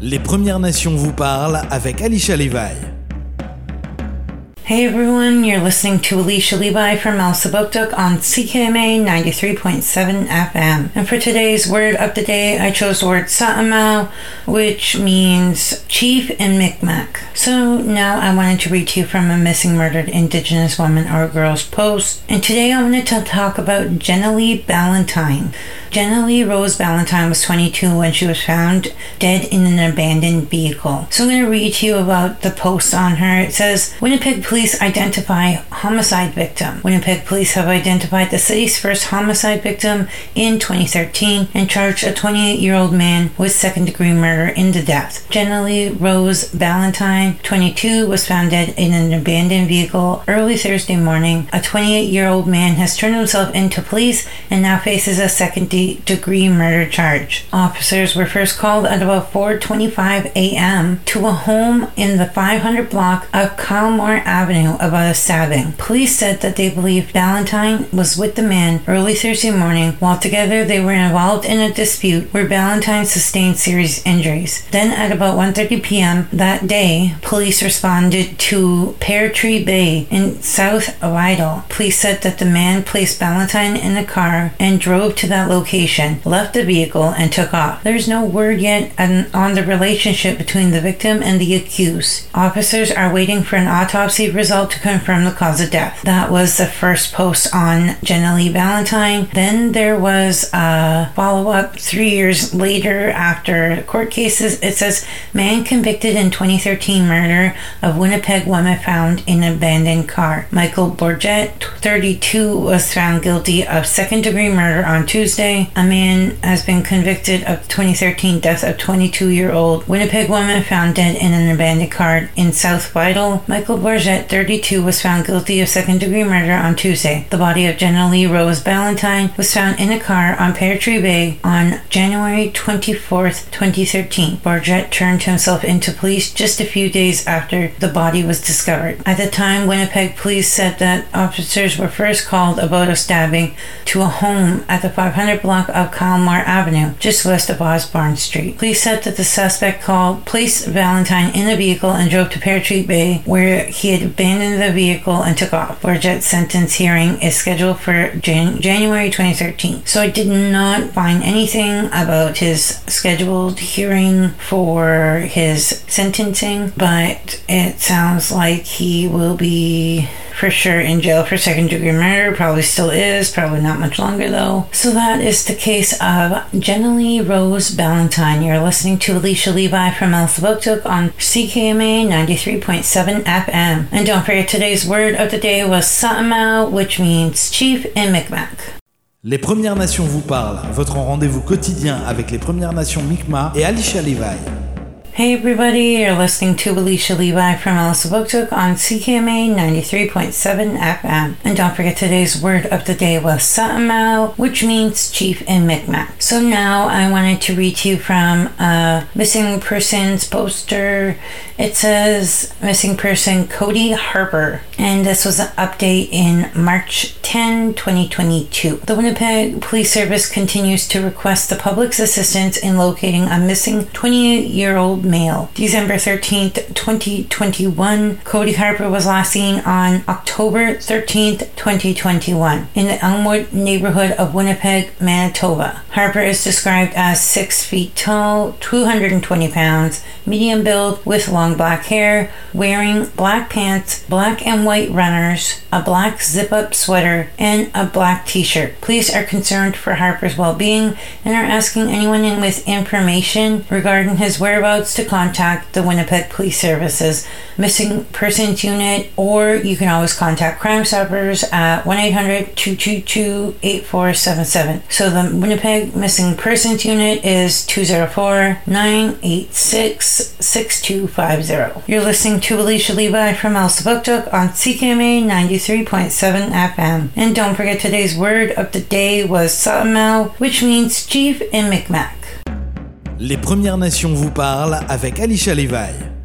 Les Premières Nations vous parlent avec Alicia Levi. Hey everyone, you're listening to Alicia Levi from Elsipogtog on CKMA 93.7 FM. And for today's word of the day, I chose the word Sa'amau, which means chief in Micmac. So now I wanted to read to you from a missing murdered indigenous woman or girl's post. And today I wanted to talk about Jenna Lee Ballantyne. Lee Rose Ballantyne was 22 when she was found dead in an abandoned vehicle. So I'm going to read to you about the post on her. It says Winnipeg police identify homicide victim. Winnipeg police have identified the city's first homicide victim in 2013 and charged a 28 year old man with second degree murder in the death. Lee Rose Ballantyne, 22, was found dead in an abandoned vehicle early Thursday morning. A 28 year old man has turned himself into police and now faces a second degree murder charge. Officers were first called at about 4:25 a.m. to a home in the 500 block of Kylemore Avenue about a stabbing. Police said that they believed Ballantyne was with the man early Thursday morning while together they were involved in a dispute where Ballantyne sustained serious injuries. Then at about 1:30 p.m. that day, police responded to Pear Tree Bay in South Vital. Police said that the man placed Ballantyne in a car and drove to that location location, left the vehicle, and took off. There's no word yet on the relationship between the victim and the accused. Officers are waiting for an autopsy result to confirm the cause of death. That was the first post on Jenna Lee Ballantyne. Then there was a follow up three years later after court cases. It says, man convicted in 2013 murder of Winnipeg woman found in abandoned car. Michael Bourget, 32, was found guilty of second degree murder on Tuesday a man has been convicted of 2013 death of 22 year old Winnipeg woman found dead in an abandoned car in South Vital. Michael Bourget, 32, was found guilty of second degree murder on Tuesday. The body of Jenna Lee Rose Ballantyne was found in a car on Pear Tree Bay on January 24, 2013. Bourget turned himself into police just a few days after the body was discovered. At the time, Winnipeg police said that officers were first called about a stabbing to a home at the 500 block of Kylemore Avenue, just west of Osborne Street. Police said that the suspect called placed Ballantyne in a vehicle and drove to Pear Tree Bay, where he had abandoned the vehicle and took off. Bourget's sentence hearing is scheduled for Jan- January 2013. So I did not find anything about his scheduled hearing for his sentencing, but it sounds like he will be for sure in jail for second degree murder. Probably still is. Probably not much longer though. So that is the case of Jenna Lee Rose Ballantyne. You're listening to Alicia Levi from Elsipogtog on CKMA 93.7 FM. And don't forget today's word of the day was Sa'amau, which means chief in Micmac. Les Premières Nations vous parlent, votre rendez-vous quotidien avec les Premières Nations Mi'kmaq et Alicia Levi. Hey everybody, you're listening to Alicia Levi from Elsipogtog on CKMA 93.7 FM. And don't forget today's word of the day was Sa'amau, which means chief in Micmac. So now I wanted to read to you from a missing persons poster. It says missing person Cody Harper. And this was an update in March 10, 2022. The Winnipeg Police Service continues to request the public's assistance in locating a missing 28 year old male. December 13th, 2021, Cody Harper was last seen on October 13th, 2021, in the Elmwood neighborhood of Winnipeg, Manitoba. Harper is described as 6 feet tall, 220 pounds, medium build with long black hair, wearing black pants, black and white runners, a black zip up sweater, and a black t shirt. Police are concerned for Harper's well being and are asking anyone in with information regarding his whereabouts to contact the Winnipeg Police Services Missing Persons Unit, or you can always contact Crime Stoppers at 1 800 222 8477. So the Winnipeg Missing Persons Unit is 204 986 6250. You're listening to Alicia Levi from Elsipogtog on CKMA 93.7 FM. And don't forget today's word of the day was Sa'amau, which means chief in Micmac. Les Premières Nations vous parlent avec Alicia Levi.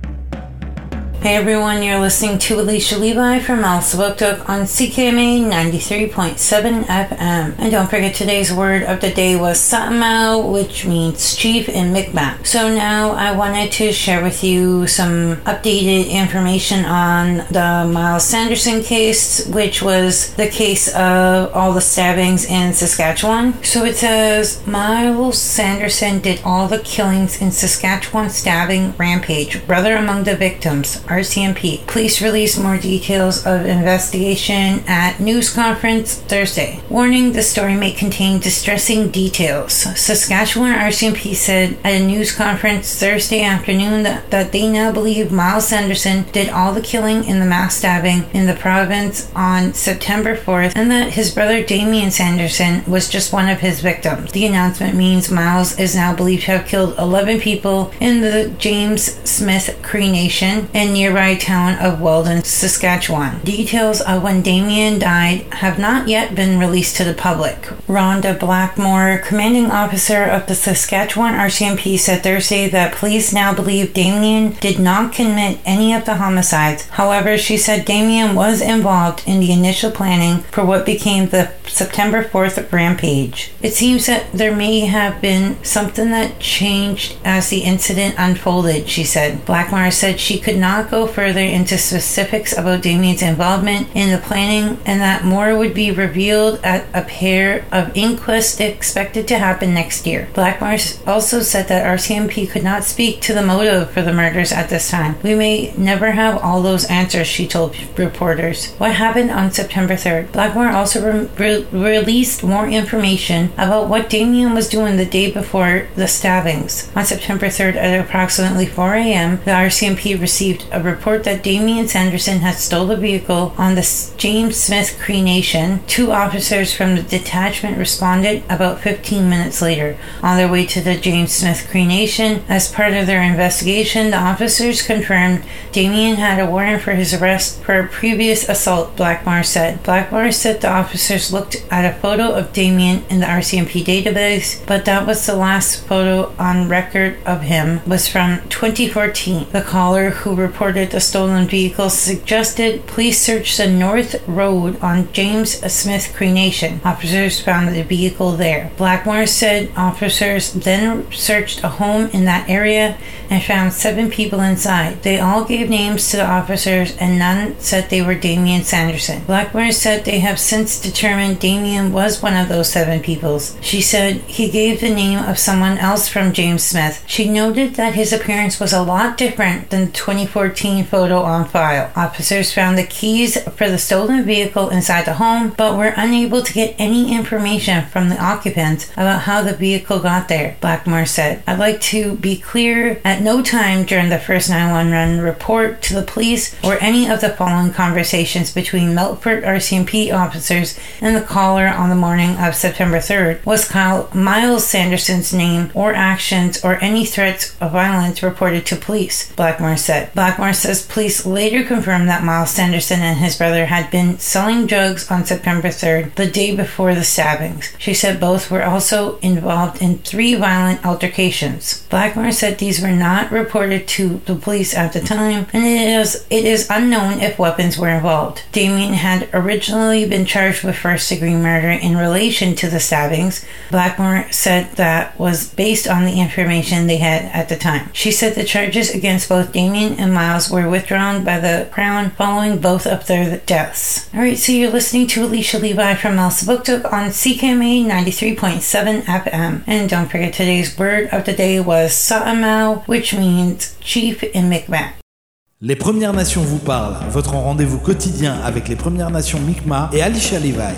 Hey everyone, you're listening to Alicia Levi from Elsipogtog on CKMA 93.7 FM. And don't forget today's word of the day was Sa'amau, which means chief in Mi'kmaq. So now I wanted to share with you some updated information on the Myles Sanderson case, which was the case of all the stabbings in Saskatchewan. So it says Myles Sanderson did all the killings in Saskatchewan stabbing rampage, brother among the victims. RCMP. Police released more details of investigation at news conference Thursday. Warning: the story may contain distressing details. Saskatchewan RCMP said at a news conference Thursday afternoon that, that they now believe Myles Sanderson did all the killing in the mass stabbing in the province on September 4th, and that his brother Damien Sanderson was just one of his victims. The announcement means Myles is now believed to have killed 11 people in the James Smith Cree Nation and nearby town of Weldon, Saskatchewan. Details of when Damien died have not yet been released to the public. Rhonda Blackmore, commanding officer of the Saskatchewan RCMP, said Thursday that police now believe Damien did not commit any of the homicides. However, she said Damien was involved in the initial planning for what became the September 4th rampage. It seems that there may have been something that changed as the incident unfolded, she said. Blackmore said she could not go further into specifics about Damien's involvement in the planning and that more would be revealed at a pair of inquests expected to happen next year. Blackmore also said that RCMP could not speak to the motive for the murders at this time. We may never have all those answers, she told reporters. What happened on September 3rd? Blackmore also re- re- released more information about what Damien was doing the day before the stabbings. On September 3rd at approximately 4 a.m., the RCMP received a report that Damien Sanderson had stole a vehicle on the James Smith Cree Nation. Two officers from the detachment responded about 15 minutes later. On their way to the James Smith Cree Nation, as part of their investigation, the officers confirmed Damien had a warrant for his arrest for a previous assault, Blackmore said. Blackmore said the officers looked at a photo of Damien in the RCMP database, but that was the last photo on record of him was from 2014. The caller who reported the stolen vehicle suggested police search the North Road on James Smith Cree Nation. Officers found the vehicle there. Blackmore said officers then searched a home in that area and found seven people inside. They all gave names to the officers and none said they were Damien Sanderson. Blackmore said they have since determined Damien was one of those seven people. She said he gave the name of someone else from James Smith. She noted that his appearance was a lot different than the 2014 photo on file. Officers found the keys for the stolen vehicle inside the home, but were unable to get any information from the occupants about how the vehicle got there, Blackmore said. I'd like to be clear at no time during the first 911 report to the police or any of the following conversations between Melfort RCMP officers and the caller on the morning of September 3rd was Kyle Myles Sanderson's name or actions or any threats of violence reported to police, Blackmore said. Blackmore says police later confirmed that Myles Sanderson and his brother had been selling drugs on September 3rd, the day before the stabbings. She said both were also involved in three violent altercations. Blackmore said these were not reported to the police at the time, and it is it is unknown if weapons were involved. Damien had originally been charged with first degree murder in relation to the stabbings. Blackmore said that was based on the information they had at the time. She said the charges against both Damien and Myles were withdrawn by the Crown following both of their deaths. Alright, so you're listening to Alicia Levi from Elsipogtog on CKMA 93.7 FM. And don't forget today's word of the day was Sa'amau, which means chief in Mi'kmaq. Les Premières Nations vous parlent, votre rendez-vous quotidien avec les Premières Nations Mi'kmaq et Alicia Levi.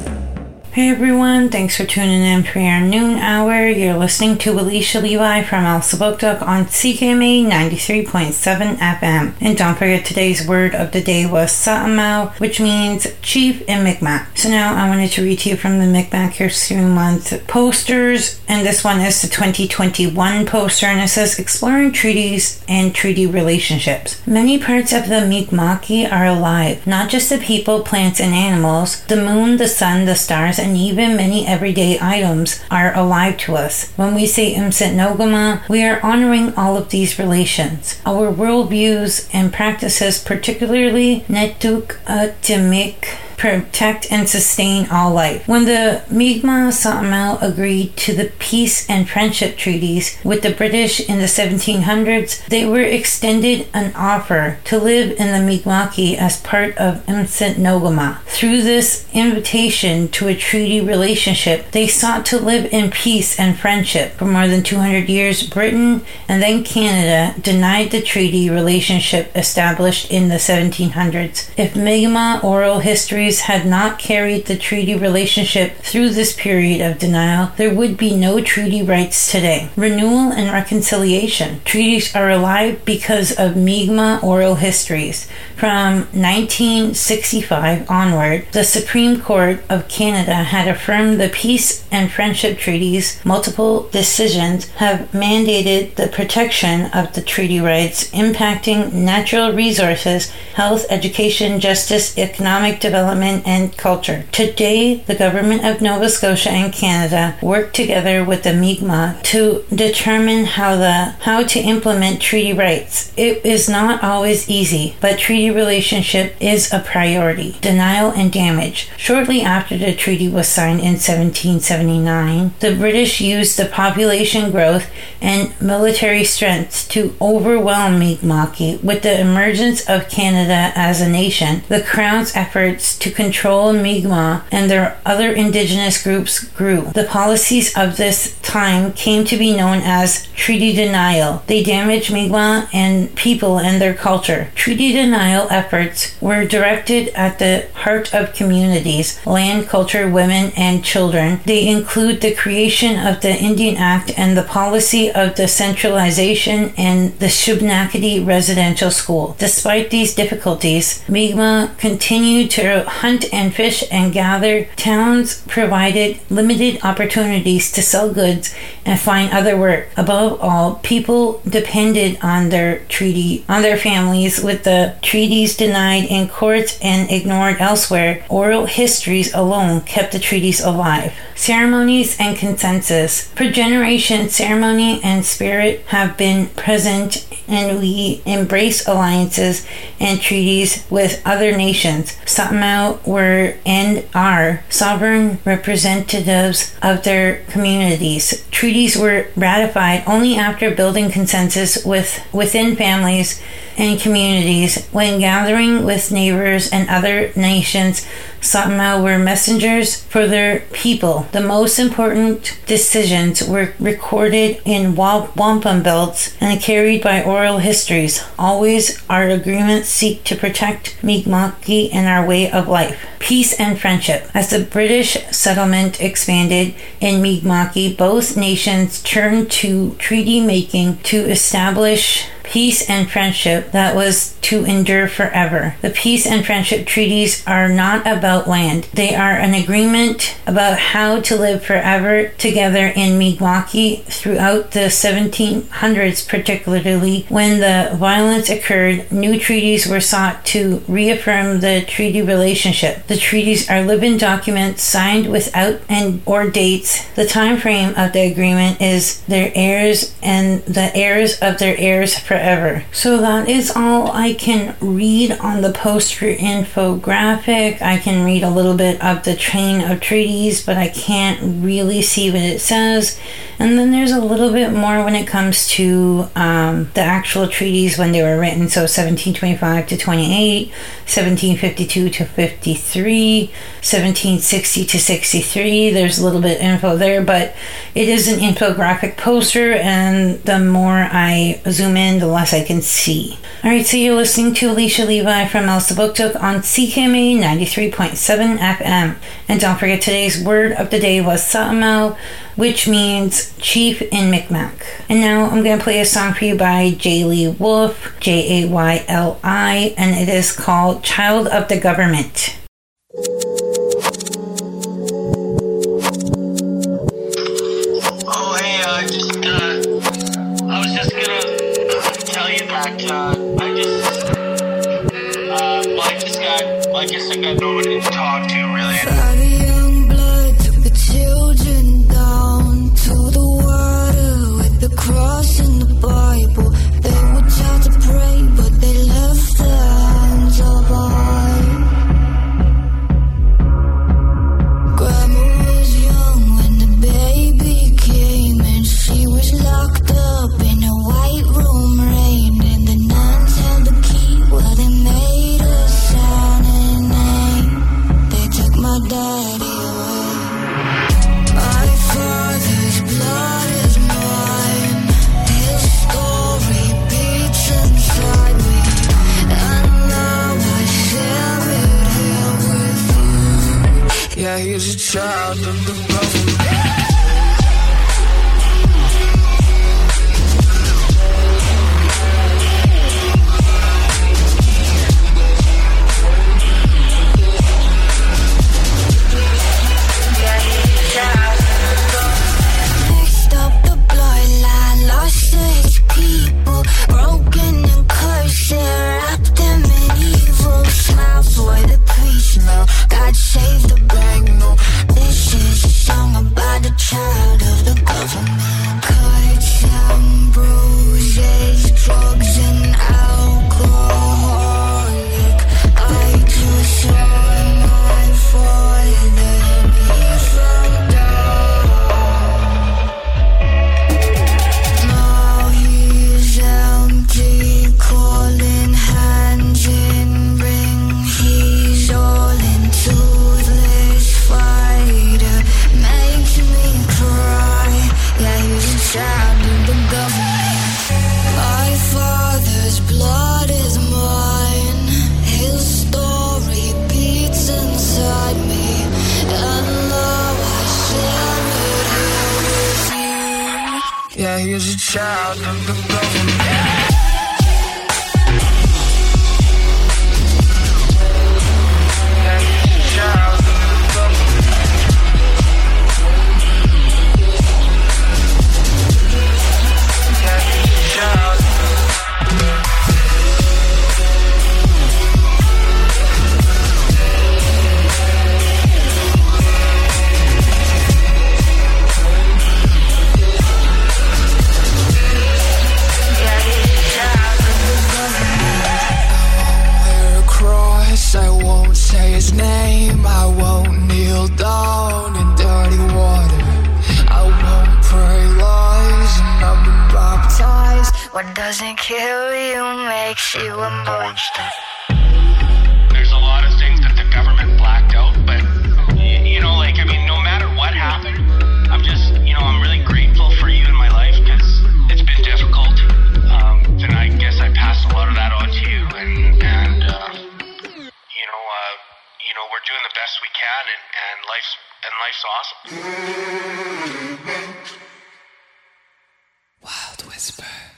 Hey everyone, thanks for tuning in for your noon hour. You're listening to Alicia Levi from Elsipogtog on CKMA 93.7 FM. And don't forget today's word of the day was Sa'amau, which means chief in Mi'kmaq. So now I wanted to read to you from the Mi'kmaq History Month posters, and this one is the 2021 poster, and it says Exploring Treaties and Treaty Relationships. Many parts of the Mi'kmaqi are alive, not just the people, plants, and animals, the moon, the sun, the stars, and even many everyday items are alive to us. When we say Imset Nogama, we are honoring all of these relations. Our worldviews and practices, particularly Netuk uh, Atimik protect and sustain all life. When the Mi'kmaq Sa'amau agreed to the peace and friendship treaties with the British in the 1700s, they were extended an offer to live in the Mi'kmaqi as part of Imset Nogama. Through this invitation to a treaty relationship, they sought to live in peace and friendship. For more than 200 years, Britain and then Canada denied the treaty relationship established in the 1700s. If Mi'kmaq oral history had not carried the treaty relationship through this period of denial, there would be no treaty rights today. Renewal and reconciliation. Treaties are alive because of Mi'kmaq oral histories. From 1965 onward, the Supreme Court of Canada had affirmed the peace and friendship treaties. Multiple decisions have mandated the protection of the treaty rights impacting natural resources, health, education, justice, economic development, and culture. Today, the government of Nova Scotia and Canada work together with the Mi'kmaq to determine how the how to implement treaty rights. It is not always easy, but treaty treaty relationship is a priority. Denial and damage. Shortly after the treaty was signed in 1779, the British used the population growth and military strength to overwhelm Mi'kmaq With the emergence of Canada as a nation, the Crown's efforts to control Mi'kmaq and their other indigenous groups grew. The policies of this time came to be known as treaty denial. They damaged Mi'kmaq and people and their culture. Treaty denial efforts were directed at the heart of communities, land, culture, women, and children. They include the creation of the Indian Act and the policy of the centralization and the Shubenacadie residential school. Despite these difficulties, Mi'kmaq continued to hunt and fish and gather. Towns provided limited opportunities to sell goods and find other work. Above all, people depended on their treaty, on their families with the treaties denied in courts and ignored elsewhere, oral histories alone kept the treaties alive. Ceremonies and consensus. For generations, ceremony and spirit have been present, and we embrace alliances and treaties with other nations. Sa'amau were and are sovereign representatives of their communities. Treaties were ratified only after building consensus with within families and communities when gathering with neighbors and other nations Sa'amau were messengers for their people. The most important decisions were recorded in wampum belts and carried by oral histories. Always our agreements seek to protect Mi'kmaqi and our way of life. Peace and friendship. As the British settlement expanded in Mi'kmaqi, both nations turned to treaty making to establish peace and friendship that was to endure forever. The peace and friendship treaties are not about land. They are an agreement about how to live forever together in Mi'kmaqi throughout the 1700s, particularly when the violence occurred. New treaties were sought to reaffirm the treaty relationship. The treaties are living documents signed without and or dates. The time frame of the agreement is their heirs and the heirs of their heirs forever. So that is all I can read on the poster infographic. I can read a little bit of the train of treaties, but I can't really see what it says. And then there's a little bit more when it comes to um, the actual treaties when they were written. So 1725 to 28, 1752 to 53, 1760 to 63. There's a little bit info there, but it is an infographic poster, and the more I zoom in, the less I can see. All right, so you're listening to Alicia Levi from Elsipogtog on CKMA 93.7 FM. And don't forget today's word of the day was Sa'amau, which means chief in Micmac. And now I'm going to play a song for you by Jayli Wolf, J A Y L I, and it is called Child of the Government. Oh, hey, uh, just, uh, I was just gonna tell you that, uh, I just, I just got, I guess I got no one to talk to, really. London. What doesn't kill you makes you a monster. There's a lot of things that the government blacked out, but you know, like, I mean, no matter what happened, I'm just, you know, I'm really grateful for you in my life because it's been difficult. Um, and I guess I passed a lot of that on to you, and, and uh, you know, uh, you know, we're doing the best we can, and, and life's and life's awesome. Wild Whisper.